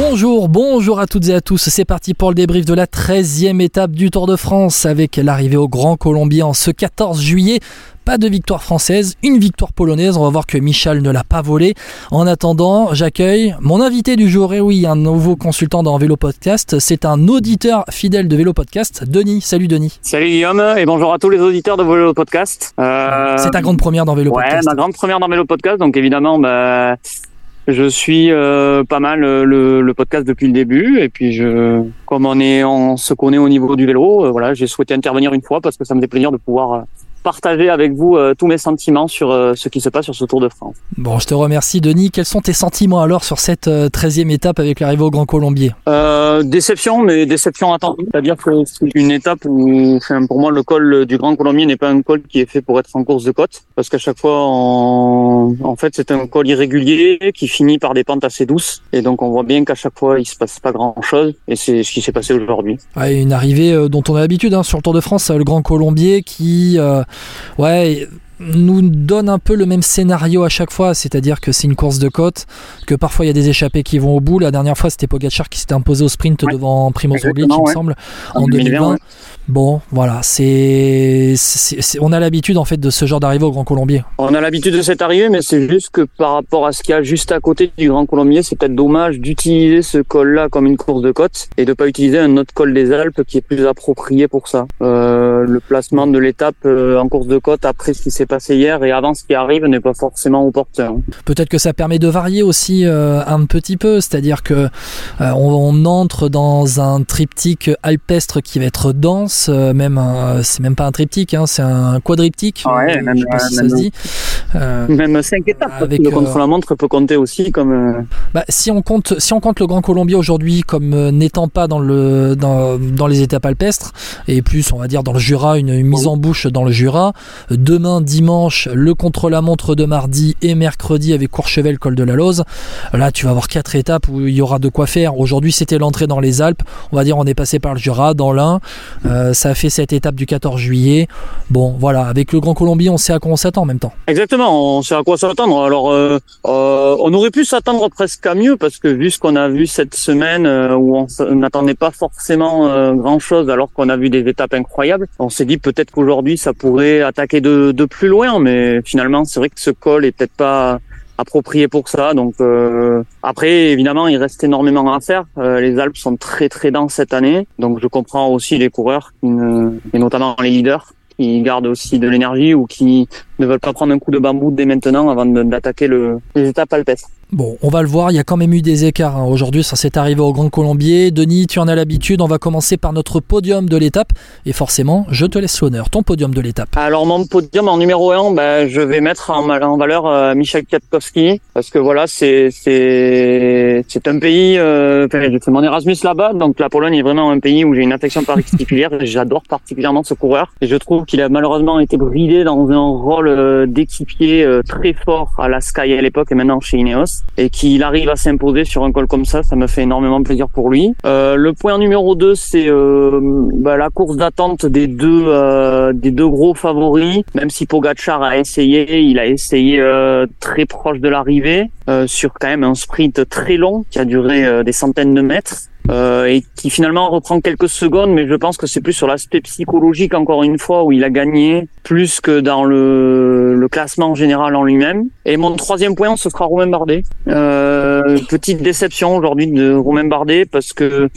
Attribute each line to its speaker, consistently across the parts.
Speaker 1: Bonjour, bonjour à toutes et à tous. C'est parti pour le débrief de la 13e étape du Tour de France avec l'arrivée au Grand Colombier en ce 14 juillet. Pas de victoire française, une victoire polonaise. On va voir que Michel ne l'a pas volé. En attendant, j'accueille mon invité du jour. Et oui, un nouveau consultant dans Vélo Podcast. C'est un auditeur fidèle de Vélo Podcast, Denis. Salut Denis.
Speaker 2: Salut Guillaume et bonjour à tous les auditeurs de Vélo Podcast.
Speaker 1: Euh... C'est ta grande première dans Vélo
Speaker 2: ouais,
Speaker 1: Podcast.
Speaker 2: ma grande première dans Vélo Podcast. Donc évidemment, bah, je suis euh, pas mal euh, le, le, podcast depuis le début et puis je, comme on est, on se connaît au niveau du vélo, euh, voilà, j'ai souhaité intervenir une fois parce que ça me fait plaisir de pouvoir euh, partager avec vous euh, tous mes sentiments sur euh, ce qui se passe sur ce Tour de France.
Speaker 1: Bon, je te remercie Denis. Quels sont tes sentiments alors sur cette 13e étape avec l'arrivée au Grand Colombier?
Speaker 2: Euh, Déception, mais déception attendue. C'est-à-dire que c'est une étape où, enfin, pour moi, le col du Grand Colombier n'est pas un col qui est fait pour être en course de côte, parce qu'à chaque fois, en, en fait, c'est un col irrégulier qui finit par des pentes assez douces, et donc on voit bien qu'à chaque fois, il se passe pas grand-chose, et c'est ce qui s'est passé aujourd'hui.
Speaker 1: Ouais, une arrivée dont on a l'habitude hein, sur le Tour de France, le Grand Colombier qui, euh, ouais nous donne un peu le même scénario à chaque fois, c'est-à-dire que c'est une course de côte, que parfois il y a des échappées qui vont au bout. La dernière fois, c'était Pogacar qui s'était imposé au sprint ouais. devant Primoz Roglic, il me semble, en 2020. Ouais. Bon, voilà, c'est, on a l'habitude en fait de ce genre d'arrivée au Grand Colombier.
Speaker 2: On a l'habitude de cette arrivée, mais c'est juste que par rapport à ce qu'il y a juste à côté du Grand Colombier, c'est peut-être dommage d'utiliser ce col-là comme une course de côte et de pas utiliser un autre col des Alpes qui est plus approprié pour ça. Euh, le placement de l'étape euh, en course de côte après ce qui s'est passé hier et avant ce qui arrive n'est pas forcément opportun.
Speaker 1: Peut-être que ça permet de varier aussi euh, un petit peu, c'est-à-dire que euh, on, on, entre dans un triptyque alpestre qui va être dense, euh, même c'est même pas un triptyque, hein, c'est un quadriptyque.
Speaker 2: Ouais, même,
Speaker 1: je sais pas si
Speaker 2: même,
Speaker 1: ça se dit.
Speaker 2: même cinq étapes.
Speaker 1: avec,
Speaker 2: le contre-la-montre peut compter aussi comme.
Speaker 1: Bah, si on compte, si on compte le Grand Colombier aujourd'hui comme n'étant pas dans le dans, dans les étapes alpestres et plus on va dire dans le Jura, une, une mise en bouche dans le Jura. Demain dimanche le contre-la-montre de mardi et mercredi avec Courchevel, col de la Lose. Là, tu vas avoir quatre étapes où il y aura de quoi faire. Aujourd'hui, c'était l'entrée dans les Alpes. On va dire, on est passé par le Jura, dans l'Ain. Euh, ça a fait cette étape du 14 juillet. Bon, voilà, avec le Grand Colombier, on sait à quoi on s'attend en même temps.
Speaker 2: Exactement, on sait à quoi s'attendre. Alors, euh, euh, on aurait pu s'attendre presque à mieux parce que vu ce qu'on a vu cette semaine euh, où on n'attendait pas forcément euh, grand-chose alors qu'on a vu des étapes incroyables, on s'est dit peut-être qu'aujourd'hui, ça pourrait attaquer de, de plus loin, mais finalement, c'est vrai que ce col est peut-être pas approprié pour ça. Donc euh, après, évidemment, il reste énormément à faire. Euh, les Alpes sont très très denses cette année, donc je comprends aussi les coureurs et notamment les leaders qui gardent aussi de l'énergie ou qui ne veulent pas prendre un coup de bambou dès maintenant avant d'attaquer le, les étapes alpestres.
Speaker 1: Bon, on va le voir, il y a quand même eu des écarts. Hein. Aujourd'hui, ça s'est arrivé au Grand Colombier. Denis, tu en as l'habitude, on va commencer par notre podium de l'étape. Et forcément, je te laisse l'honneur, ton podium de l'étape.
Speaker 2: Alors, mon podium en numéro 1, ben, je vais mettre en, valeur euh, Michel Kwiatkowski. Parce que voilà, c'est c'est un pays, euh, j'ai fait mon Erasmus là-bas. Donc, la Pologne est vraiment un pays où j'ai une affection particulière. J'adore particulièrement ce coureur. Et je trouve qu'il a malheureusement été bridé dans un rôle euh, d'équipier euh, très fort à la Sky à l'époque et maintenant chez Ineos et qu'il arrive à s'imposer sur un col comme ça, ça me fait énormément plaisir pour lui. Euh, le point numéro 2, c'est euh, bah, la course d'attente des deux euh, des deux gros favoris. Même si Pogacar a essayé, il a essayé euh, très proche de l'arrivée sur quand même un sprint très long qui a duré des centaines de mètres. Euh, et qui finalement reprend quelques secondes, mais je pense que c'est plus sur l'aspect psychologique encore une fois où il a gagné plus que dans le, le classement général en lui-même. Et mon troisième point, ce sera Romain Bardet. Euh, petite déception aujourd'hui de Romain Bardet parce que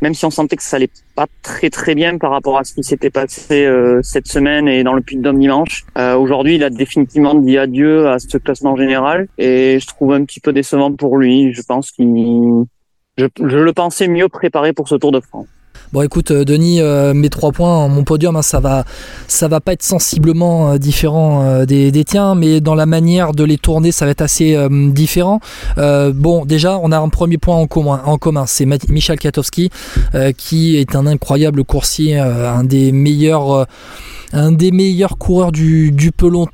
Speaker 2: même si on sentait que ça allait pas très très bien par rapport à ce qui s'était passé euh, cette semaine et dans le Puy-de-Dôme dimanche. Euh, Aujourd'hui, il a définitivement dit adieu à ce classement général et je trouve un petit peu décevant pour lui. Je pense qu'il je, le pensais mieux préparé pour ce Tour de France.
Speaker 1: Bon, écoute, euh, Denis, euh, mes trois points, mon podium, hein, ça va, ça va pas être sensiblement euh, différent des, des, tiens, mais dans la manière de les tourner, ça va être assez différent. bon, déjà, on a un premier point en commun, en commun, c'est Michel Katowski, qui est un incroyable coursier, un des meilleurs un des meilleurs coureurs du, du, peloton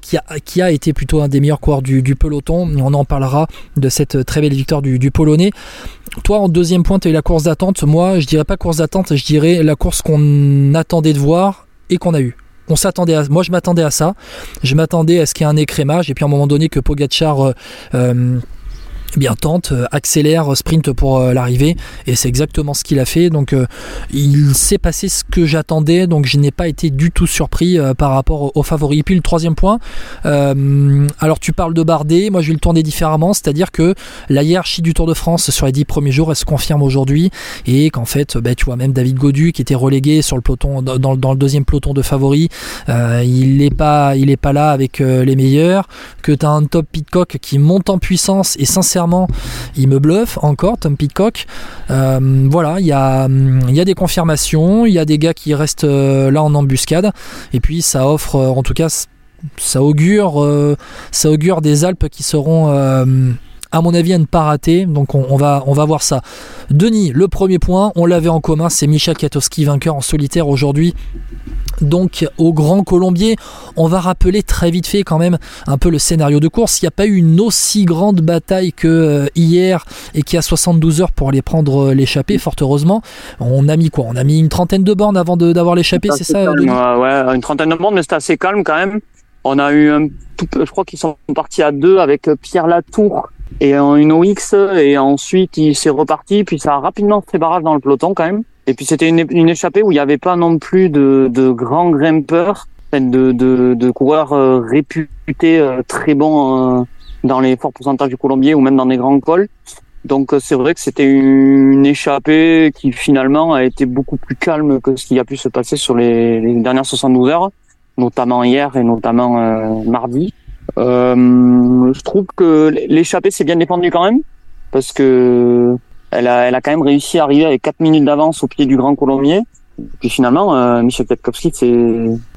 Speaker 1: qui a, qui a été plutôt un des meilleurs coureurs du, peloton. On en parlera de cette très belle victoire du, Polonais. Toi, en deuxième point, tu as eu la course d'attente. Moi, je dirais pas course d'attente, je dirais la course qu'on attendait de voir et qu'on a eu. On s'attendait à, moi je m'attendais à ça. Je m'attendais à ce qu'il y ait un écrémage et puis à un moment donné que Pogacar euh, euh, eh bien tente, euh, accélère, sprint pour euh, l'arrivée. Et c'est exactement ce qu'il a fait. Donc euh, il s'est passé ce que j'attendais, donc je n'ai pas été du tout surpris par rapport aux favoris. Et puis le troisième point, alors tu parles de Bardet, moi je vais le tourner différemment, c'est-à-dire que la hiérarchie du Tour de France sur les dix premiers jours, elle se confirme aujourd'hui. Et qu'en fait, bah, tu vois même David Godu qui était relégué sur le peloton dans, le deuxième peloton de favoris, il n'est pas, pas là avec les meilleurs, que tu as un top Pitcock qui monte en puissance et sincèrement il me bluffe encore, Tom Pitcock. Euh, voilà, il y a, y des confirmations, il y a des gars qui restent euh, là en embuscade, et puis ça offre, euh, en tout cas, ça augure, ça augure des Alpes qui seront à mon avis à ne pas rater. Donc on, va, on va voir ça. Denis, le premier point, on l'avait en commun, c'est Michel Katowski, vainqueur en solitaire aujourd'hui donc au Grand Colombier. On va rappeler très vite fait quand même un peu le scénario de course. Il n'y a pas eu une aussi grande bataille que euh, hier et qui a 72 heures pour aller prendre euh, l'échappée, fort heureusement. On a mis quoi? On a mis une trentaine de bornes avant d'avoir l'échappée, c'est ça
Speaker 2: Ouais, une trentaine de bornes, mais c'était assez calme quand même. On a eu un tout, je crois qu'ils sont partis à deux avec euh, Pierre Latour et une OX et ensuite il s'est reparti puis ça a rapidement fait barrage dans le peloton quand même. Et puis c'était une, une, échappée où il n'y avait pas non plus de, de grands grimpeurs, de, de, de coureurs euh, réputés euh, très bons euh, dans les forts pourcentages du Colombier ou même dans des grands cols. Donc c'est vrai que c'était une échappée qui finalement a été beaucoup plus calme que ce qui a pu se passer sur les dernières 72 heures, notamment hier et notamment mardi. Je trouve que l'échappée s'est bien défendue quand même parce que elle a, elle a quand même réussi à arriver avec 4 minutes d'avance au pied du Grand Colombier. Puis finalement, euh, Michel Katkowski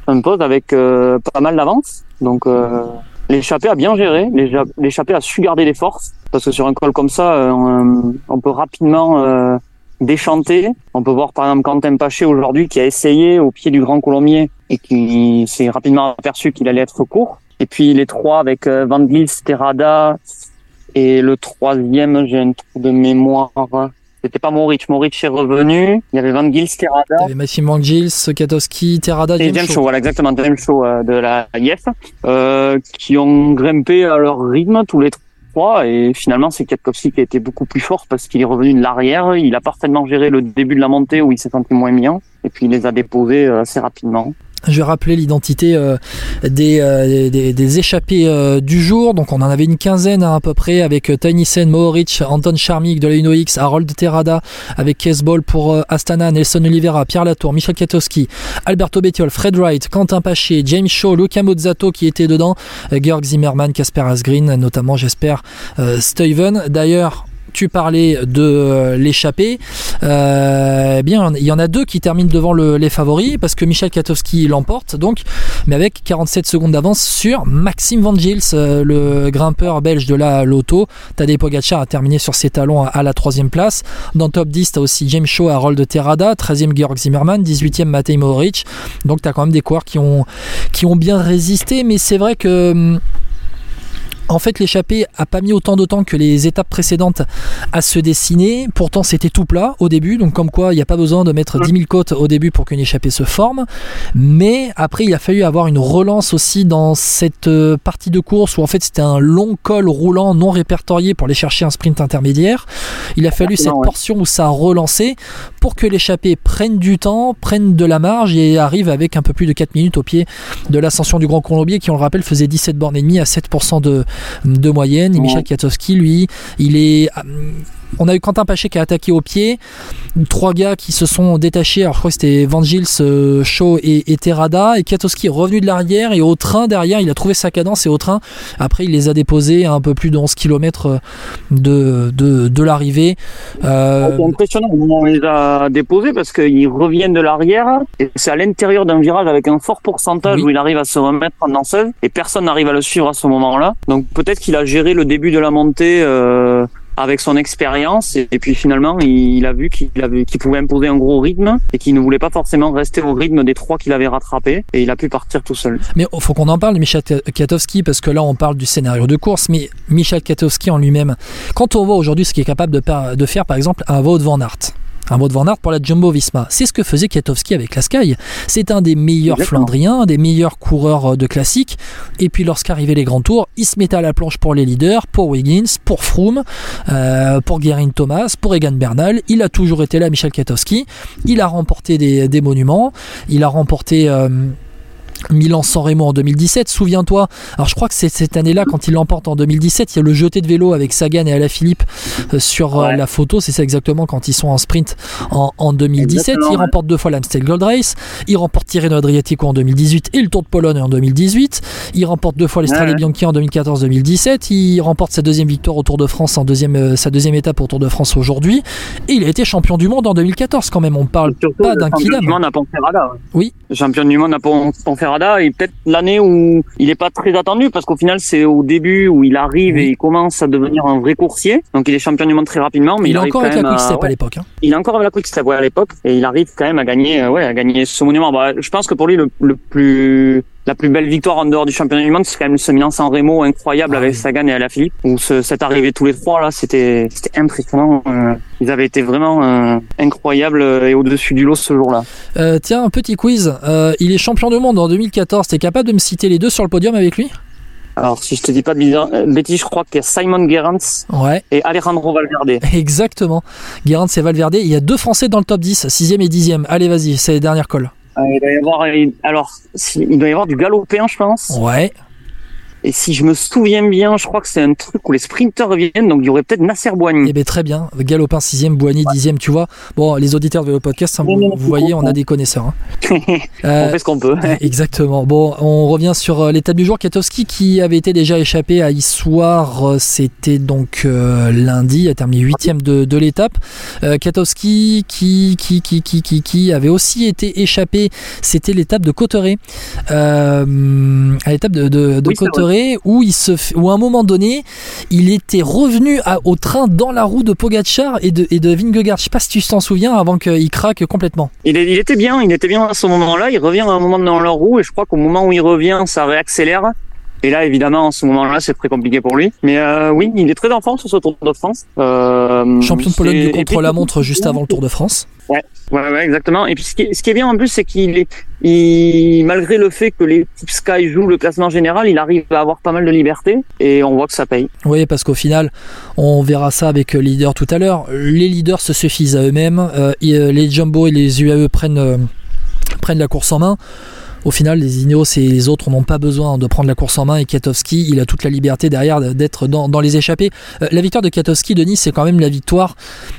Speaker 2: s'impose avec euh, pas mal d'avance. Donc euh, l'échappée a bien géré, l'échappée a su garder les forces. Parce que sur un col comme ça, euh, on, peut rapidement déchanter. On peut voir par exemple Quentin Paché aujourd'hui qui a essayé au pied du Grand Colombier et qui s'est rapidement aperçu qu'il allait être court. Et puis les trois avec Van Gils, Terrada, et le troisième, j'ai un trou de mémoire. C'était pas Moritz. Moritz est revenu. Il y avait Van Gils, Terrada. Il y
Speaker 1: avait Maxime Van Gils, Katowski, Terrada,
Speaker 2: James, James Show. Voilà, exactement. James Show euh, de la IF. Euh, qui ont grimpé à leur rythme tous les trois. Et finalement, c'est Katkowski qui a été beaucoup plus fort parce qu'il est revenu de l'arrière. Il a parfaitement géré le début de la montée où il s'est senti moins bien. Et puis, il les a déposés euh, assez rapidement.
Speaker 1: Je rappeler l'identité euh, des, euh, des, échappés euh, du jour. Donc on en avait une quinzaine hein, à peu près avec Tiny Sen, Mohoric, Anton Charmik de la Uno X, Harold Terrada avec Kesbol pour Astana, Nelson Oliveira, Pierre Latour, Michel Katowski, Alberto Bettiol, Fred Wright, Quentin Paché, James Shaw, Luca Mozzato qui était dedans, Georg Zimmermann, Casper Asgreen, notamment j'espère Steven. D'ailleurs tu parlais de l'échappée. Euh, eh bien, il y en a deux qui terminent devant les favoris parce que Michel Katowski l'emporte, donc, mais avec 47 secondes d'avance sur Maxime Van Gils, euh, le grimpeur belge de la Loto. Tadej Pogacar a terminé sur ses talons à, la troisième place. Dans top 10, tu as aussi James Shaw, Harold Terrada, 13e Georg Zimmermann, 18e Matej Mohoric. Donc, tu as quand même des coureurs qui ont, qui ont bien résisté, mais c'est vrai que hum, en fait, l'échappée a pas mis autant de temps que les étapes précédentes à se dessiner. Pourtant, c'était tout plat au début, donc comme quoi il n'y a pas besoin de mettre 10 000 côtes au début pour qu'une échappée se forme. Mais après, il a fallu avoir une relance aussi dans cette euh, partie de course où en fait c'était un long col roulant non répertorié pour aller chercher un sprint intermédiaire. Il a fallu cette portion où ça a relancé pour que l'échappée prenne du temps, prenne de la marge et arrive avec un peu plus de 4 minutes au pied de l'ascension du Grand Colombier qui, on le rappelle, faisait 17 bornes et demie à 7% de de moyenne. Et Michel Kwiatkowski, lui, il est on a eu Quentin Paché qui a attaqué au pied. Trois gars qui se sont détachés. Alors je crois que c'était Van Gils, euh, Shaw et, Terrada. Et Kiatowski est revenu de l'arrière et au train derrière, il a trouvé sa cadence et au train, après il les a déposés à un peu plus de 11 km euh, de, de, l'arrivée.
Speaker 2: Euh... C'est impressionnant on les a déposés parce qu'ils reviennent de l'arrière et c'est à l'intérieur d'un virage avec un fort pourcentage où il arrive à se remettre en danseuse et personne n'arrive à le suivre à ce moment-là. Donc peut-être qu'il a géré le début de la montée. Euh avec son expérience. Et, puis finalement il a vu qu'il pouvait imposer un gros rythme et qu'il ne voulait pas forcément rester au rythme des trois qu'il avait rattrapés. Et il a pu partir tout seul.
Speaker 1: Mais faut qu'on en parle Michel Katowski parce que là on parle du scénario de course. Mais Michel Katowski en lui-même quand on voit aujourd'hui ce qu'il est capable de, de faire par exemple un Wout van Aert un mot de Van Aert pour la Jumbo Visma. C'est ce que faisait Kiatowski avec la Sky. C'est un des meilleurs Flandriens, des meilleurs coureurs euh, de classique. Et puis lorsqu'arrivaient les grands tours, il se mettait à la planche pour les leaders, pour Wiggins, pour Froome, euh, pour Guerin Thomas, pour Egan Bernal. Il a toujours été là, Michel Kiatowski. Il a remporté des, monuments. Il a remporté... Euh, Milan-San Remo en 2017, souviens-toi. Alors je crois que c'est cette année-là, quand il l'emporte en 2017, il y a le jeté de vélo avec Sagan et Alaphilippe euh, sur euh, la photo. C'est ça exactement quand ils sont en sprint en, 2017. il remporte deux fois l'Amstel Gold Race. Il remporte Tirreno Adriatico en 2018 et le Tour de Pologne en 2018. Il remporte deux fois l'Estrade Bianchi en 2014-2017. Il remporte sa deuxième victoire au Tour de France en deuxième, euh, sa deuxième étape au Tour de France aujourd'hui. Et il a été champion du monde en 2014 quand même. On parle pas d'un kidam.
Speaker 2: Oui. Champion du monde à Ponferrada et peut-être l'année où il n'est pas très attendu parce qu'au final c'est au début où il arrive et il commence à devenir un vrai coursier. Donc il est champion du monde très rapidement, mais il,
Speaker 1: est encore avec la Quick à, l'époque. Hein.
Speaker 2: Il est encore avec la Quick Step à l'époque et il arrive quand même à gagner, euh, ouais, à gagner ce monument. Bah, je pense que pour lui le, le plus la plus belle victoire en dehors du championnat du monde, c'est quand même ce Milan-San Remo incroyable avec Sagan et Alaphilippe, où ce, cette arrivée tous les trois là, c'était impressionnant. Euh, ils avaient été vraiment euh, incroyables et au-dessus du lot ce jour-là.
Speaker 1: Euh, tiens, un petit quiz. il est champion du monde en 2014. T'es capable de me citer les deux sur le podium avec lui?
Speaker 2: Alors, si je te dis pas de bêtises, je crois qu'il y a Simon Gerrans
Speaker 1: ouais.
Speaker 2: et Alejandro Valverde.
Speaker 1: Exactement. Gerrans et Valverde. Il y a deux Français dans le top 10, 6e et 10e. Allez, vas-y, c'est les dernières calls.
Speaker 2: Euh, il doit y avoir, alors, il doit y avoir du galopéen, je pense.
Speaker 1: Ouais.
Speaker 2: Et si je me souviens bien, je crois que c'est un truc où les sprinters reviennent, donc il y aurait peut-être Nasser Boigny.
Speaker 1: Eh bien très bien, Galopin 6ème, Boigny 10ème, tu vois. Bon, les auditeurs de le podcast, hein, vous, voyez, on a des connaisseurs. Hein.
Speaker 2: on fait ce qu'on peut.
Speaker 1: exactement. Bon, on revient sur euh, l'étape du jour. Katowski qui avait été déjà échappé à Issoire, euh, c'était donc euh, lundi, a terminé 8ème de, de l'étape. Katowski qui, qui, qui, qui, qui, qui avait aussi été échappé, c'était l'étape de Cotteret. à l'étape de, de, de où, à un moment donné, il était revenu au train dans la roue de Pogachar et de, et Vingegaard. Je sais pas si tu t'en souviens avant qu'il craque complètement.
Speaker 2: Il, il, était bien, il était bien à ce moment-là. Il revient à un moment dans leur roue et je crois qu'au moment où il revient, ça réaccélère. Et là, évidemment, en ce moment-là, c'est très compliqué pour lui. Mais euh, oui, il est très en forme sur ce Tour de France.
Speaker 1: Euh, Champion de Pologne du contre-la-montre juste avant le Tour de France.
Speaker 2: Ouais, ouais, ouais, exactement. Et puis ce qui est, ce qui est bien en plus, c'est qu'il est, il, malgré le fait que les types Sky jouent le classement général, il arrive à avoir pas mal de liberté et on voit que ça paye.
Speaker 1: Oui, parce qu'au final, on verra ça avec les leaders tout à l'heure. Les leaders se suffisent à eux-mêmes. Euh, les Jumbo et les UAE prennent, prennent la course en main au final, les Ineos et les autres n'ont pas besoin de prendre la course en main et Kiatowski, il a toute la liberté derrière d'être dans, les échappées. Euh, la victoire de Kiatowski de Nice, c'est quand même la victoire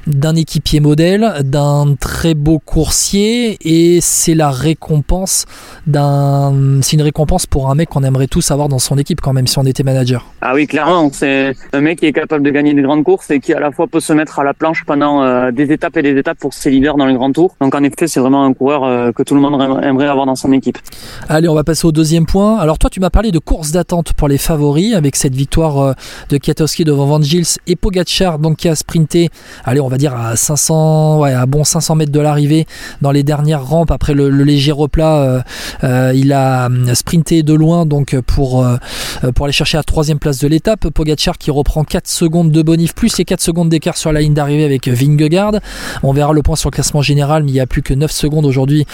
Speaker 1: d'un équipier modèle, d'un très beau coursier et c'est la récompense d'un, c'est une récompense pour un mec qu'on aimerait tous avoir dans son équipe quand même si on était manager.
Speaker 2: Ah oui, clairement, c'est un mec qui est capable de gagner des grandes courses et qui à la fois peut se mettre à la planche pendant euh, des étapes et des étapes pour ses leaders dans les grands tours. Donc en effet, c'est vraiment un coureur euh, que tout le monde aimerait avoir dans son équipe.
Speaker 1: Allez, on va passer au deuxième point. Alors toi, tu m'as parlé de course d'attente pour les favoris avec cette victoire euh, de Kiatowski devant Van Gils et Pogacar, donc qui a sprinté, allez, on va dire à 500, ouais, à bon 500 mètres de l'arrivée dans les dernières rampes après le, léger replat. Euh, euh, il a sprinté de loin donc pour aller chercher la troisième place de l'étape. Pogacar qui reprend 4 secondes de bonif plus les 4 secondes d'écart sur la ligne d'arrivée avec Vingegaard. On verra le point sur le classement général, mais il y a plus que 9 secondes aujourd'hui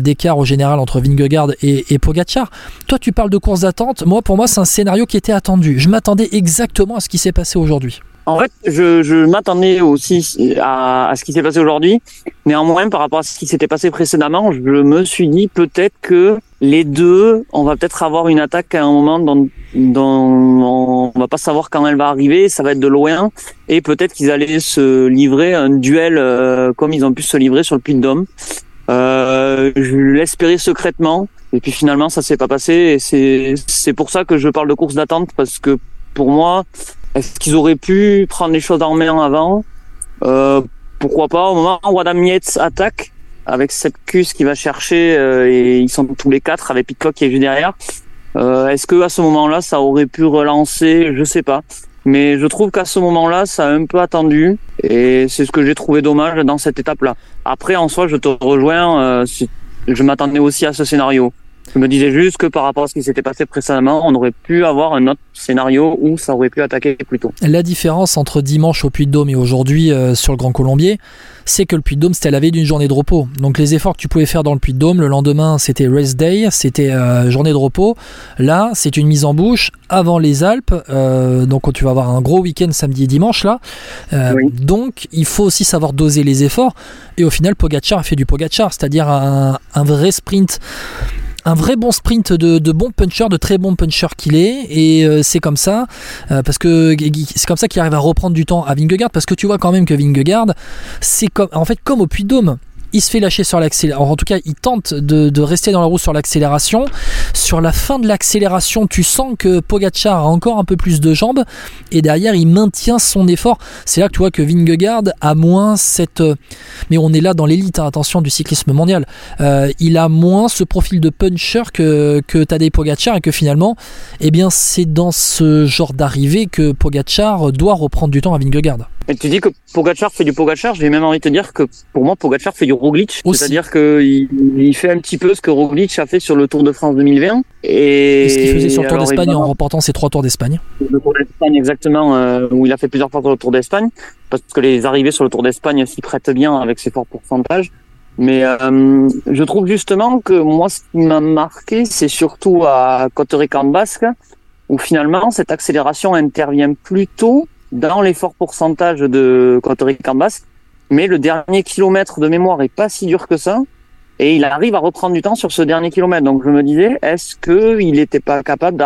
Speaker 1: d'écart au général entre Vingegaard et, et Pogacar. Toi, tu parles de course d'attente. Moi, pour moi, c'est un scénario qui était attendu. Je m'attendais exactement à ce qui s'est passé aujourd'hui.
Speaker 2: En fait, je, m'attendais aussi à, à, ce qui s'est passé aujourd'hui. Néanmoins, par rapport à ce qui s'était passé précédemment, je me suis dit peut-être que les deux, on va peut-être avoir une attaque à un moment dont, dont on va pas savoir quand elle va arriver. Ça va être de loin et peut-être qu'ils allaient se livrer un duel euh, comme ils ont pu se livrer sur le Puy de Dôme. Euh, je l'espérais secrètement et puis finalement ça s'est pas passé et c'est c'est pour ça que je parle de course d'attente parce que pour moi est-ce qu'ils auraient pu prendre les choses en main avant? Euh, Pourquoi pas? Au moment où Adam Yates attaque, avec cette cuisse qui va chercher, euh, et ils sont tous les quatre avec Pitcock qui est juste derrière. Euh, Est-ce que à ce moment-là, ça aurait pu relancer? Je sais pas. Mais je trouve qu'à ce moment-là, ça a un peu attendu, et c'est ce que j'ai trouvé dommage dans cette étape-là. Après, en soi, je te rejoins. Euh, je m'attendais aussi à ce scénario. Je me disais juste que par rapport à ce qui s'était passé précédemment, on aurait pu avoir un autre scénario où ça aurait pu attaquer plus tôt.
Speaker 1: La différence entre dimanche au Puy-de-Dôme et aujourd'hui euh, sur le Grand Colombier, c'est que le Puy-de-Dôme c'était la veille d'une journée de repos. Donc les efforts que tu pouvais faire dans le Puy-de-Dôme, le lendemain c'était rest day, c'était euh, journée de repos. Là, c'est une mise en bouche avant les Alpes. Euh, donc tu vas avoir un gros week-end samedi et dimanche là. Oui. Donc il faut aussi savoir doser les efforts. Et au final, Pogacar a fait du Pogacar, c'est-à-dire un, un vrai sprint un vrai bon sprint de, bon puncher, de très bon puncher qu'il est, et euh, c'est comme ça, euh, parce que c'est comme ça qu'il arrive à reprendre du temps à Vingegaard, parce que tu vois quand même que Vingegaard, c'est comme, en fait comme au Puy Dôme, il se fait lâcher sur l'accélération. En tout cas, il tente de, rester dans la roue sur l'accélération. Sur la fin de l'accélération, tu sens que Pogacar a encore un peu plus de jambes et derrière, il maintient son effort. C'est là que tu vois que Vingegaard a moins cette. Mais on est là dans l'élite, hein, attention, du cyclisme mondial. Euh, il a moins ce profil de puncher que, que Tadej Pogacar et que finalement, eh bien, c'est dans ce genre d'arrivée que Pogacar doit reprendre du temps à Vingegaard.
Speaker 2: Et tu dis que Pogacar fait du Pogacar, j'ai même envie de te dire que pour moi Pogacar fait du Roglic, c'est-à-dire qu'il il fait un petit peu ce que Roglic a fait sur le Tour de France 2020
Speaker 1: et, et ce qu'il faisait sur le Tour d'Espagne en remportant ses trois Tours d'Espagne.
Speaker 2: Le Tour d'Espagne exactement, euh, où il a fait plusieurs fois sur le Tour d'Espagne, parce que les arrivées sur le Tour d'Espagne s'y prêtent bien avec ses forts pourcentages. Mais euh, je trouve justement que moi, ce qui m'a marqué, c'est surtout à Coteric en Basque, où finalement cette accélération intervient plus tôt dans les forts pourcentages de Coteric en Basque, mais le dernier kilomètre de mémoire est pas si dur que ça, et il arrive à reprendre du temps sur ce dernier kilomètre. Donc je me disais, est-ce que il n'était pas capable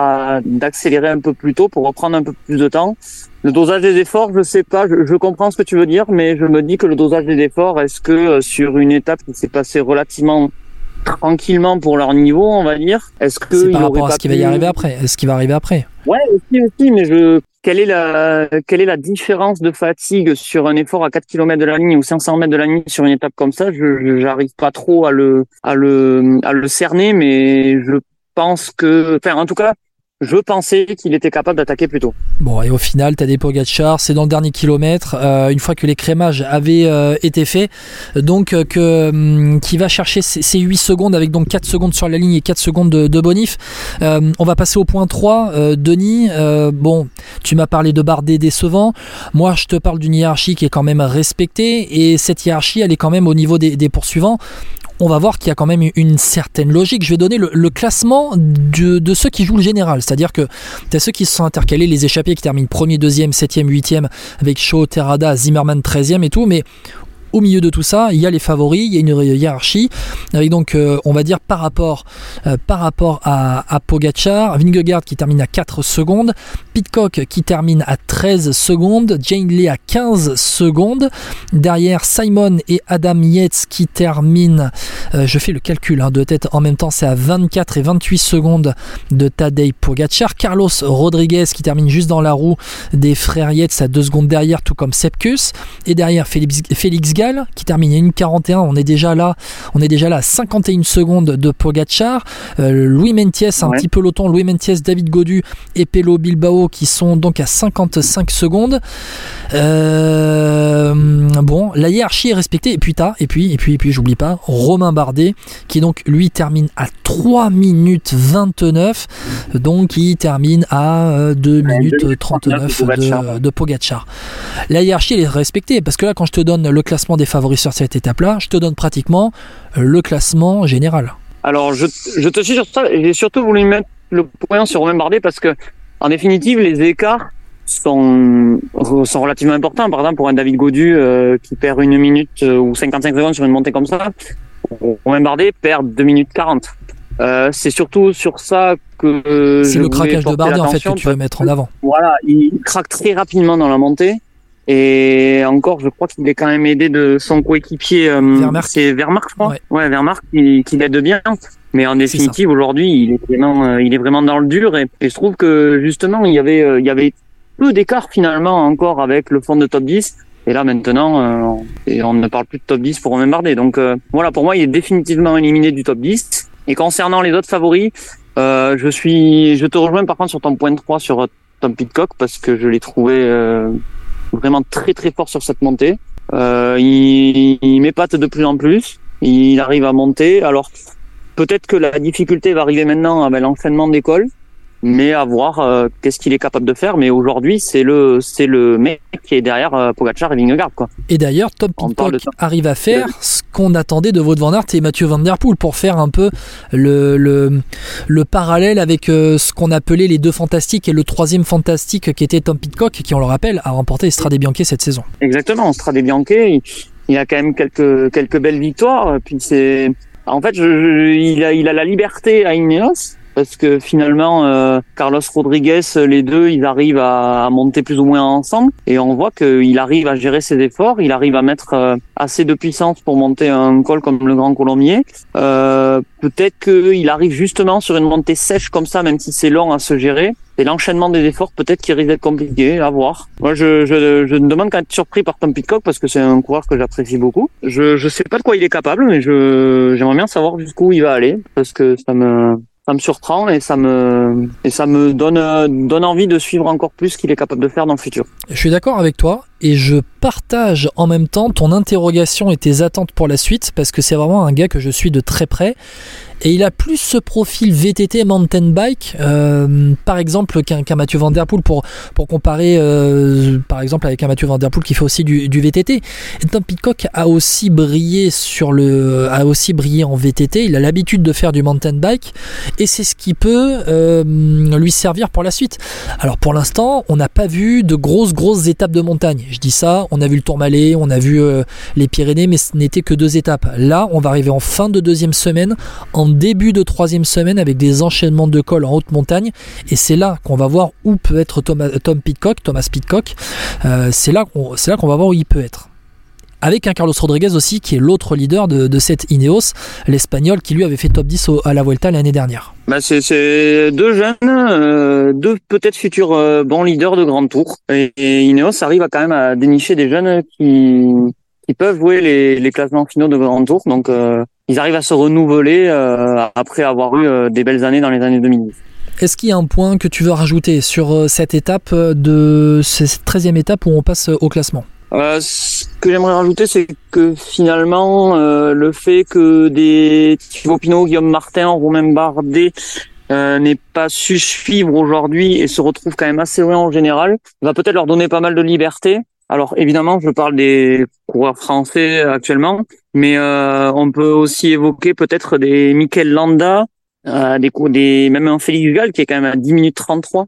Speaker 2: d'accélérer un peu plus tôt pour reprendre un peu plus de temps? Le dosage des efforts, je sais pas, je, je, comprends ce que tu veux dire, mais je me dis que le dosage des efforts, est-ce que euh, sur une étape qui s'est passée relativement tranquillement pour leur niveau, on va dire, est-ce que
Speaker 1: c'est par rapport à ce qui pu... va y arriver après, ce qui va arriver après?
Speaker 2: Ouais, aussi, aussi, mais je quelle est la quelle est la différence de fatigue sur un effort à 4 km de la ligne ou 500 mètres de la ligne sur une étape comme ça? Je j'arrive pas trop à le à le à le cerner, mais je pense que, enfin, en tout cas, je pensais qu'il était capable d'attaquer plus tôt.
Speaker 1: Bon, et au final, des Pogacar, c'est dans le dernier kilomètre, euh, une fois que les crémages avaient euh, été faits, donc euh, que hum, qui va chercher ces 8 secondes avec donc 4 secondes sur la ligne et 4 secondes de, bonif. On va passer au point 3. Euh, Denis, bon, tu m'as parlé de Bardet décevant. Moi, je te parle d'une hiérarchie qui est quand même respectée et cette hiérarchie, elle est quand même au niveau des poursuivants on va voir qu'il y a quand même une certaine logique. Je vais donner le, classement de, ceux qui jouent le général, c'est-à-dire que tu as ceux qui se sont intercalés, les échappés qui terminent premier, deuxième, septième, huitième, avec Shaw, Terrada, Zimmerman 13e et tout, mais au milieu de tout ça, il y a les favoris, il y a une hiérarchie, avec donc, euh, on va dire, par rapport, euh, à Pogachar, Vingegaard qui termine à 4 secondes, Pitcock qui termine à 13 secondes, Jane Lee à 15 secondes, derrière Simon et Adam Yates qui terminent, euh, je fais le calcul hein, de tête en même temps, c'est à 24 et 28 secondes de Tadej Pogachar, Carlos Rodriguez qui termine juste dans la roue des frères Yates à 2 secondes derrière, tout comme Sepkus, et derrière Félix, Félix qui termine à 1,41. On est déjà là, on est déjà là à 51 secondes de Pogachar. Euh, Louis Mentiès, un ouais. petit peloton, Louis Mentiès, David Godu et Pelo Bilbao qui sont donc à 55 secondes. Euh, bon, la hiérarchie est respectée. Et puis t'as, et puis, et puis, et puis, j'oublie pas, Romain Bardet qui donc lui termine à 3 minutes 29. Donc il termine à 2 minutes 39 de, de Pogachar. La hiérarchie elle est respectée parce que là quand je te donne le classement des favoris sur cette étape-là, je te donne pratiquement le classement général.
Speaker 2: Alors, je, je te suis sur ça. J'ai surtout voulu mettre le point sur Romain Bardet parce que, en définitive, les écarts sont, sont relativement importants. Par exemple, pour un David Godu qui perd une minute ou 55 secondes sur une montée comme ça, Romain Bardet perd 2 minutes 40. Euh, c'est surtout sur ça que
Speaker 1: c'est le craquage de Bardet en fait que tu veux mettre en avant.
Speaker 2: Voilà, il craque très rapidement dans la montée et encore, je crois qu'il est quand même aidé de son coéquipier. Euh, c'est Vermark, je crois. Ouais, ouais Vermark qui, qui l'aide bien. Mais en définitive, aujourd'hui, il est vraiment, euh, il est vraiment dans le dur et, je trouve que justement, il y avait, euh, il y avait peu d'écart finalement encore avec le fond de top 10. Et là maintenant, euh, on ne parle plus de top 10 pour Romain Bardet. Donc voilà, pour moi, il est définitivement éliminé du top 10. Et concernant les autres favoris, euh, je suis, je te rejoins par contre sur ton point 3 sur Tom Pitcock parce que je l'ai trouvé euh, vraiment très très fort sur cette montée. Euh, il, il m'épate de plus en plus. Il arrive à monter. Alors peut-être que la difficulté va arriver maintenant avec l'enchaînement d'école mais à voir euh, qu'est-ce qu'il est capable de faire. Mais aujourd'hui, c'est le c'est le mec qui est derrière euh, Pogacar et Vingegaard quoi.
Speaker 1: Et d'ailleurs, Tom Pitcock arrive à faire ce qu'on attendait de Wout van Aert et Mathieu Van Der Poel pour faire un peu le le, le parallèle avec euh, ce qu'on appelait les deux fantastiques et le troisième fantastique qui était Tom Pitcock qui, on le rappelle, a remporté Strade Bianche cette saison.
Speaker 2: Exactement, Strade Bianche, il, il a quand même quelques quelques belles victoires. Puis c'est en fait, je, il a il a la liberté à Ineos parce que finalement euh, Carlos Rodriguez, les deux, ils arrivent à, monter plus ou moins ensemble et on voit qu'il arrive à gérer ses efforts, il arrive à mettre euh, assez de puissance pour monter un col comme le Grand Colombier. Euh, peut-être qu'il arrive justement sur une montée sèche comme ça, même si c'est long à se gérer. Et l'enchaînement des efforts, peut-être qu'il risque d'être compliqué à voir. Moi, je, je, je me demande qu'à être surpris par Tom Pitcock parce que c'est un coureur que j'apprécie beaucoup. Je je sais pas de quoi il est capable, mais j'aimerais bien savoir jusqu'où il va aller parce que ça me ça me surprend et ça me et ça me donne donne envie de suivre encore plus ce qu'il est capable de faire dans le futur.
Speaker 1: Je suis d'accord avec toi et je partage en même temps ton interrogation et tes attentes pour la suite parce que c'est vraiment un gars que je suis de très près. Et il a plus ce profil VTT mountain bike euh, par exemple qu'un Mathieu Van Der Poel pour, pour comparer euh, par exemple avec un Mathieu Van Der Poel qui fait aussi du, VTT et Tom Pitcock a aussi brillé sur le a aussi brillé en VTT il a l'habitude de faire du mountain bike et c'est ce qui peut euh, lui servir pour la suite. Alors pour l'instant on n'a pas vu de grosses grosses étapes de montagne je dis ça, on a vu le Tourmalet, on a vu euh, les Pyrénées, mais ce n'était que deux étapes. Là, on va arriver en fin de deuxième semaine, en début de troisième semaine, avec des enchaînements de cols en haute montagne. Et c'est là qu'on va voir où peut être Thomas, Tom Pitcock, Thomas Pitcock. Euh, c'est là qu'on va voir où il peut être avec un Carlos Rodriguez aussi qui est l'autre leader de, cette Ineos, l'Espagnol qui lui avait fait top 10 à la Vuelta l'année dernière.
Speaker 2: Bah c'est deux jeunes, euh, deux peut-être futurs euh, bons leaders de Grand Tour. Et, Ineos arrive à quand même à dénicher des jeunes qui, qui peuvent jouer les, les classements finaux de Grand Tour. Donc euh, ils arrivent à se renouveler après avoir eu des belles années dans les années 2010.
Speaker 1: Est-ce qu'il y a un point que tu veux rajouter sur cette étape de cette 13e étape où on passe au classement?
Speaker 2: Euh, ce que j'aimerais rajouter, c'est que finalement, euh, le fait que des Thibaut Pinot, Guillaume Martin, Romain Bardet euh, n'aient pas su suivre aujourd'hui et se retrouvent quand même assez loin en général, va peut-être leur donner pas mal de liberté. Alors évidemment, je parle des coureurs français actuellement, mais euh, on peut aussi évoquer peut-être des Mikel Landa, euh, des, des même un Félix Gall qui est quand même à 10 minutes 33.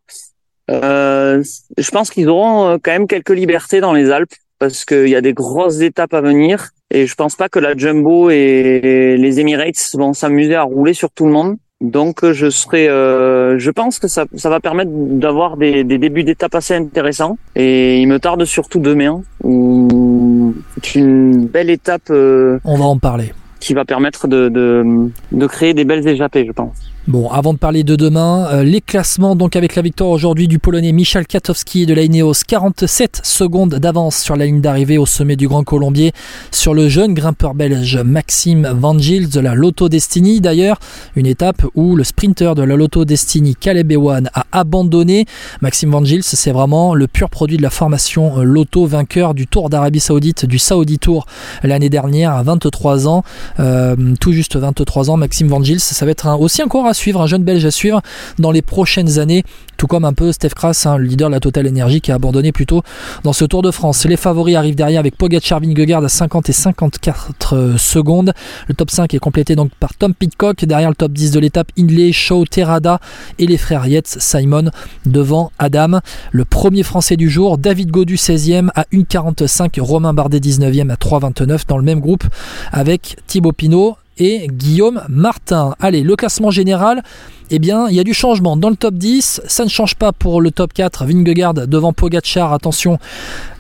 Speaker 2: Euh, je pense qu'ils auront quand même quelques libertés dans les Alpes parce qu'il y a des grosses étapes à venir et je pense pas que la Jumbo et les Emirates vont s'amuser à rouler sur tout le monde. Donc je serai, euh, je pense que ça, ça va permettre d'avoir des, des, débuts d'étapes assez intéressants. Et il me tarde surtout demain, où c'est une belle étape. Euh,
Speaker 1: On va en parler.
Speaker 2: Qui va permettre de, de, de créer des belles échappées, je pense.
Speaker 1: Bon, avant de parler de demain, euh, les classements, donc avec la victoire aujourd'hui du Polonais Michal Katowski de la Ineos, 47 secondes d'avance sur la ligne d'arrivée au sommet du Grand Colombier sur le jeune grimpeur belge Maxime Van Gils de la Lotto Destiny. D'ailleurs, une étape où le sprinter de la Lotto Destiny, Caleb Ewan, a abandonné. Maxime Van Gils, c'est vraiment le pur produit de la formation euh, Lotto, vainqueur du Tour d'Arabie Saoudite, du Saudi Tour l'année dernière à 23 ans, euh, tout juste 23 ans. Maxime Van Gils, ça va être aussi un coureur suivre, un jeune Belge à suivre dans les prochaines années, tout comme un peu Steph Kras, hein, le leader de la Total Energy qui a abandonné plus tôt dans ce Tour de France. Les favoris arrivent derrière avec Pogacar Vingegaard à 50 et 54 secondes. Le top 5 est complété donc par Tom Pitcock, derrière le top 10 de l'étape Hindley, Shaw, Terrada et les frères Yates, Simon devant Adam. Le premier français du jour, David Godu 16e à 1,45, Romain Bardet 19e à 3,29 dans le même groupe avec Thibaut Pinot et Guillaume Martin. Allez, le classement général, eh bien, il y a du changement dans le top 10. Ça ne change pas pour le top 4. Vingegaard devant Pogacar. Attention,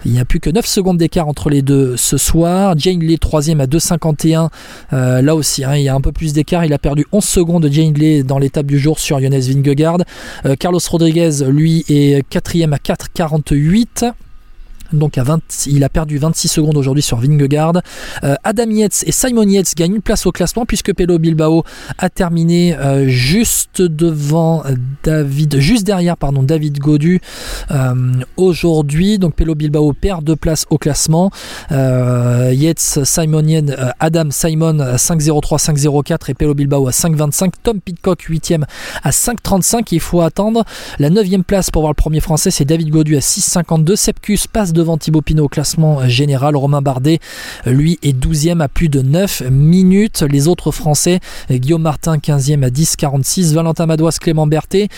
Speaker 1: il n'y a plus que 9 secondes d'écart entre les deux ce soir. Jane Lee, troisième à 2,51. Euh, là aussi, hein, il y a un peu plus d'écart. Il a perdu 11 secondes de Jane Lee dans l'étape du jour sur Jonas Vingegaard. Euh, Carlos Rodriguez, lui, est quatrième à 4,48 donc à 20, il a perdu 26 secondes aujourd'hui sur Vingegaard. Euh, Adam Yates et Simon Yates gagnent une place au classement puisque Pelo Bilbao a terminé euh, juste devant David, juste derrière pardon David Godu euh, aujourd'hui. Donc Pelo Bilbao perd deux places au classement. Yates, Simon Yates, Adam Simon à 5.03, 5.04 et Pelo Bilbao à 5.25. Tom Pitcock 8ème à 5.35. Il faut attendre la 9 place pour voir le premier français. C'est David Godu à 6.52. Sepkus passe de devant Thibaut Pinot au classement général. Romain Bardet, lui, est 12e à plus de 9 minutes. Les autres Français, Guillaume Martin, 15e à 10,46. Valentin Madouas, Clément Berthet,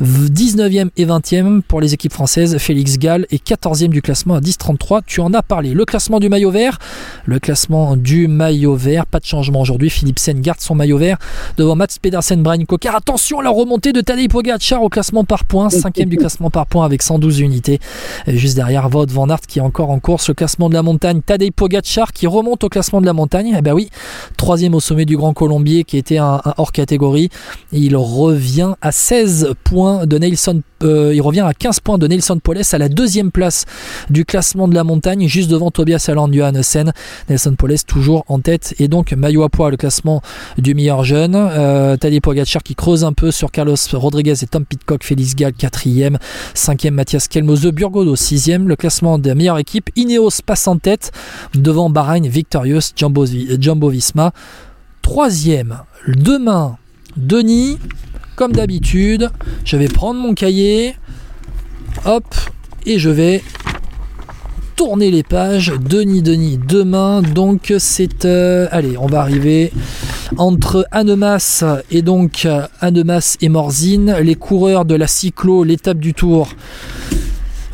Speaker 1: 19e et 20e pour les équipes françaises. Félix Gall est 14e du classement à 10,33. Tu en as parlé. Le classement du maillot vert. Le classement du maillot vert. Pas de changement aujourd'hui. Philippe Sen garde son maillot vert devant Mats Pedersen, Brian Cocker. Attention à la remontée de Tadej Pogacar au classement par points. 5e du classement par points avec 112 unités. Juste derrière, Vaud Van qui est encore en course le classement de la montagne. Tadej Pogacar qui remonte au classement de la montagne. Eh ben oui, troisième au sommet du Grand Colombier qui était un, hors catégorie. Il revient à 16 points de Nelson il revient à 15 points de Nelson Poles à la deuxième place du classement de la montagne, juste devant Tobias Allan Johannessen. Nelson Poles toujours en tête et donc maillot à le classement du meilleur jeune. Euh, Tadej qui creuse un peu sur Carlos Rodriguez et Tom Pitcock, Félix Gall 4ème, 5ème Mathias Kelmose, Burgodo 6ème, le classement de la meilleure équipe. Ineos passe en tête devant Bahreïn Victorious, Jumbo, Jumbo Visma. Troisième, demain, Denis, comme d'habitude, je vais prendre mon cahier, hop, et je vais tourner les pages. Denis, Denis, demain, donc c'est... Euh, allez, on va arriver entre Annemasse et donc Annemasse et Morzine, les coureurs de la cyclo, l'étape du tour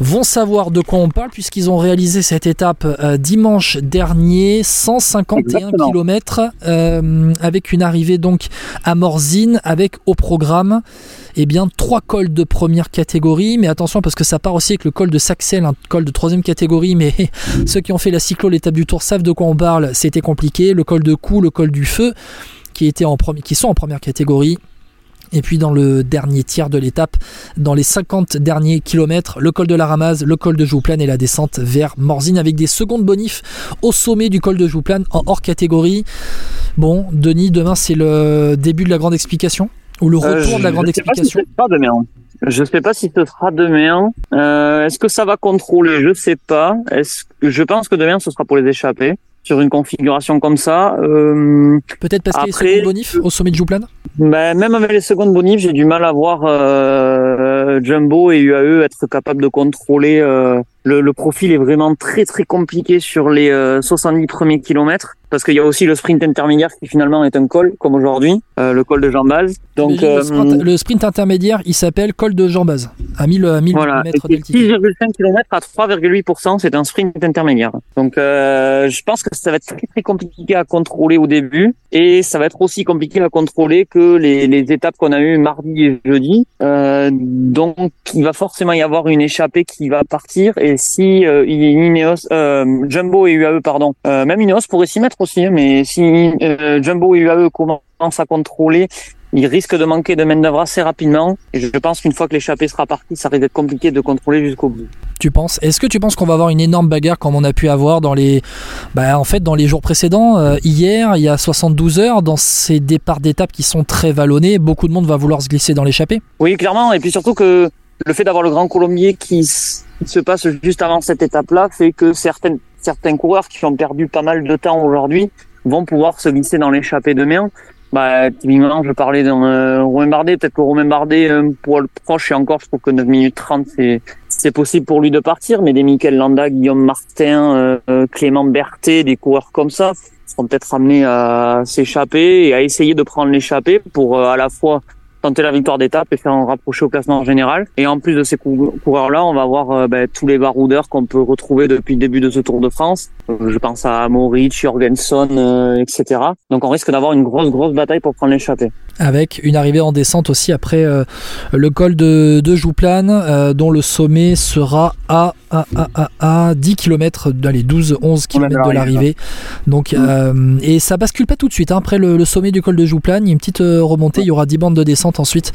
Speaker 1: vont savoir de quoi on parle puisqu'ils ont réalisé cette étape euh, dimanche dernier, 151 km euh, avec une arrivée donc à Morzine avec au programme eh bien trois cols de première catégorie, mais attention parce que ça part aussi avec le col de Saxel, un col de troisième catégorie, mais ceux qui ont fait la cyclo l'étape du tour savent de quoi on parle, c'était compliqué, le col de cou, le col du feu qui, étaient en qui sont en première catégorie et puis dans le dernier tiers de l'étape, dans les 50 derniers kilomètres, le col de la Ramaz, le col de Jouplane et la descente vers Morzine avec des secondes bonifs au sommet du col de Jouplane en hors catégorie. Bon, Denis, demain c'est le début de la grande explication ou le euh, retour de la grande explication?
Speaker 2: Je ne sais pas si ce sera demain. Euh, Est-ce que ça va contrôler? Je ne sais pas. Est-ce que je pense que demain ce sera pour les échapper sur une configuration comme ça. Euh,
Speaker 1: Peut-être parce qu'il y a les secondes bonifs au sommet de Jouplane
Speaker 2: ben, Même avec les secondes bonifs, j'ai du mal à voir euh, Jumbo et UAE être capables de contrôler. Euh, le, le, profil est vraiment très très compliqué sur les 70 premiers kilomètres parce qu'il y a aussi le sprint intermédiaire qui finalement est un col comme aujourd'hui, le col de Jambaz.
Speaker 1: Donc le sprint, le, sprint, intermédiaire, il s'appelle col de Jambaz à 1000, 1000
Speaker 2: voilà. mètres d'altitude. 6,5 km à 3,8%, c'est un sprint intermédiaire. Donc je pense que ça va être très très compliqué à contrôler au début et ça va être aussi compliqué à contrôler que les, les étapes qu'on a eues mardi et jeudi. Euh, donc il va forcément y avoir une échappée qui va partir et si euh, Ineos, euh, Jumbo et UAE pardon, euh, même Ineos pourrait s'y mettre aussi, hein, mais si euh, Jumbo et UAE commencent à contrôler il risque de manquer de main d'œuvre assez rapidement. Et je pense qu'une fois que l'échappée sera partie, ça risque d'être compliqué de contrôler jusqu'au bout.
Speaker 1: Tu penses Est-ce que tu penses qu'on va avoir une énorme bagarre comme on a pu avoir dans les, bah, en fait, dans les jours précédents euh, Hier, il y a 72 heures, dans ces départs d'étapes qui sont très vallonnés, beaucoup de monde va vouloir se glisser dans l'échappée?
Speaker 2: Oui, clairement. Et puis surtout que le fait d'avoir le Grand Colombier qui se passe juste avant cette étape-là fait que certaines, certains coureurs qui ont perdu pas mal de temps aujourd'hui vont pouvoir se glisser dans l'échappée demain Bah, typiquement, je parlais d'un euh, Romain Bardet. Peut-être que Romain Bardet, un poil proche et encore, je trouve que 9 minutes 30, c'est c'est possible pour lui de partir. Mais des Michael Landa, Guillaume Martin, euh, euh, Clément Berthet, des coureurs comme ça seront peut-être amenés à s'échapper et à essayer de prendre l'échappée pour à la fois tenter la victoire d'étape et faire un rapprocher au classement général. Et en plus de ces coureurs-là, on va voir euh, ben, tous les baroudeurs qu'on peut retrouver depuis le début de ce Tour de France. Euh, je pense à Moritz, Jorgensen, euh, etc. Donc on risque d'avoir une grosse, grosse bataille pour prendre l'échappée.
Speaker 1: Avec une arrivée en descente aussi après le col de, de Jouplane, dont le sommet sera à, à, à, à 10 km, allez, 12-11 km de l'arrivée. Donc, mm. et ça bascule pas tout de suite. Hein. Après le, le, sommet du col de Jouplane, il y a une petite remontée, il y aura 10 bandes de descente ensuite.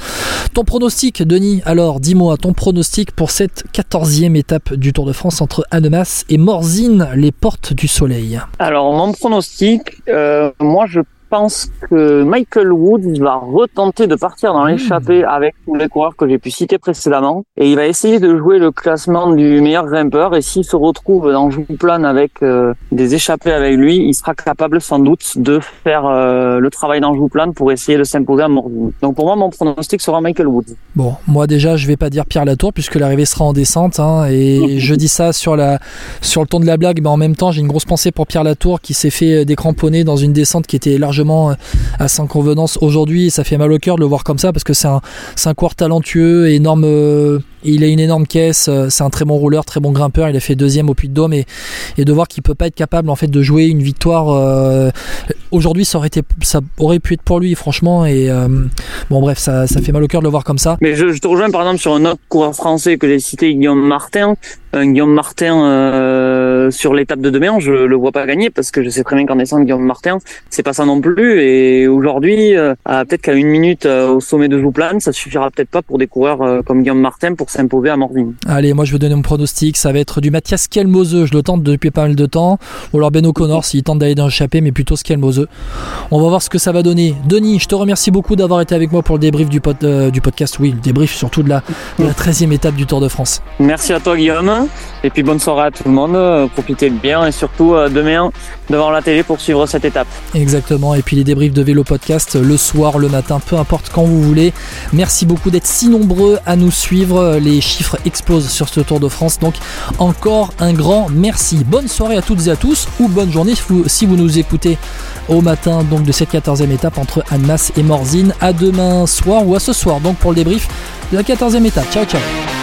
Speaker 1: Ton pronostic, Denis, alors dis-moi ton pronostic pour cette 14e étape du Tour de France entre Annemasse et Morzine, les portes du soleil.
Speaker 2: Alors mon pronostic, euh, moi je pense que Michael Woods va retenter de partir dans l'échappée hmm. avec tous les coureurs que j'ai pu citer précédemment. Et il va essayer de jouer le classement du meilleur grimpeur. Et s'il se retrouve dans Jouplane avec euh, des échappées avec lui, il sera capable sans doute de faire euh, le travail dans Jouplane pour essayer de s'imposer à Morgan. Donc pour moi, mon pronostic sera Michael Woods.
Speaker 1: Bon, moi déjà, je vais pas dire Pierre Latour puisque l'arrivée sera en descente. Hein, et je dis ça sur, la, sur le ton de la blague, mais en même temps, j'ai une grosse pensée pour Pierre Latour qui s'est fait décramponner dans une descente qui était largement euh, à sa convenance aujourd'hui. Ça fait mal au cœur de le voir comme ça parce que c'est un, un coureur talentueux, énorme. Euh, il a une énorme caisse, euh, c'est un très bon rouleur, très bon grimpeur. Il a fait deuxième au Puy de Dôme et, de voir qu'il peut pas être capable en fait de jouer une victoire. aujourd'hui, ça aurait pu être pour lui franchement. Et bon bref, ça, fait mal au cœur de le voir comme ça.
Speaker 2: Mais je, te rejoins par exemple sur un autre coureur français que j'ai cité, Guillaume Martin. Guillaume Martin euh, sur l'étape de demain, je le vois pas gagner parce que je sais très bien qu'en descente Guillaume Martin, c'est pas ça non plus. Et aujourd'hui, euh, peut-être qu'à une minute euh, au sommet de Jouplane, ça suffira peut-être pas pour des coureurs euh, comme Guillaume Martin pour s'imposer à Morvin.
Speaker 1: Allez, moi je vais donner mon pronostic. Ça va être du Mathias Kelmose. Je le tente depuis pas mal de temps. Ou alors Ben O'Connor s'il tente d'aller dans le chapeau, mais plutôt Skelmose. On va voir ce que ça va donner. Denis, je te remercie beaucoup d'avoir été avec moi pour le débrief du, du podcast. Oui, le débrief surtout de la, de la 13e étape du Tour de France.
Speaker 2: Merci à toi Guillaume. Et puis bonne soirée à tout le monde, euh, profitez bien et surtout euh, demain devant la télé pour suivre cette étape.
Speaker 1: Exactement, et puis les débriefs de vélo podcast le soir, le matin, peu importe quand vous voulez. Merci beaucoup d'être si nombreux à nous suivre, les chiffres explosent sur ce Tour de France, donc encore un grand merci. Bonne soirée à toutes et à tous, ou bonne journée si vous nous écoutez au matin donc de cette 14e étape entre Annemasse et Morzine. À demain soir ou à ce soir donc pour le débrief de la 14e étape. Ciao ciao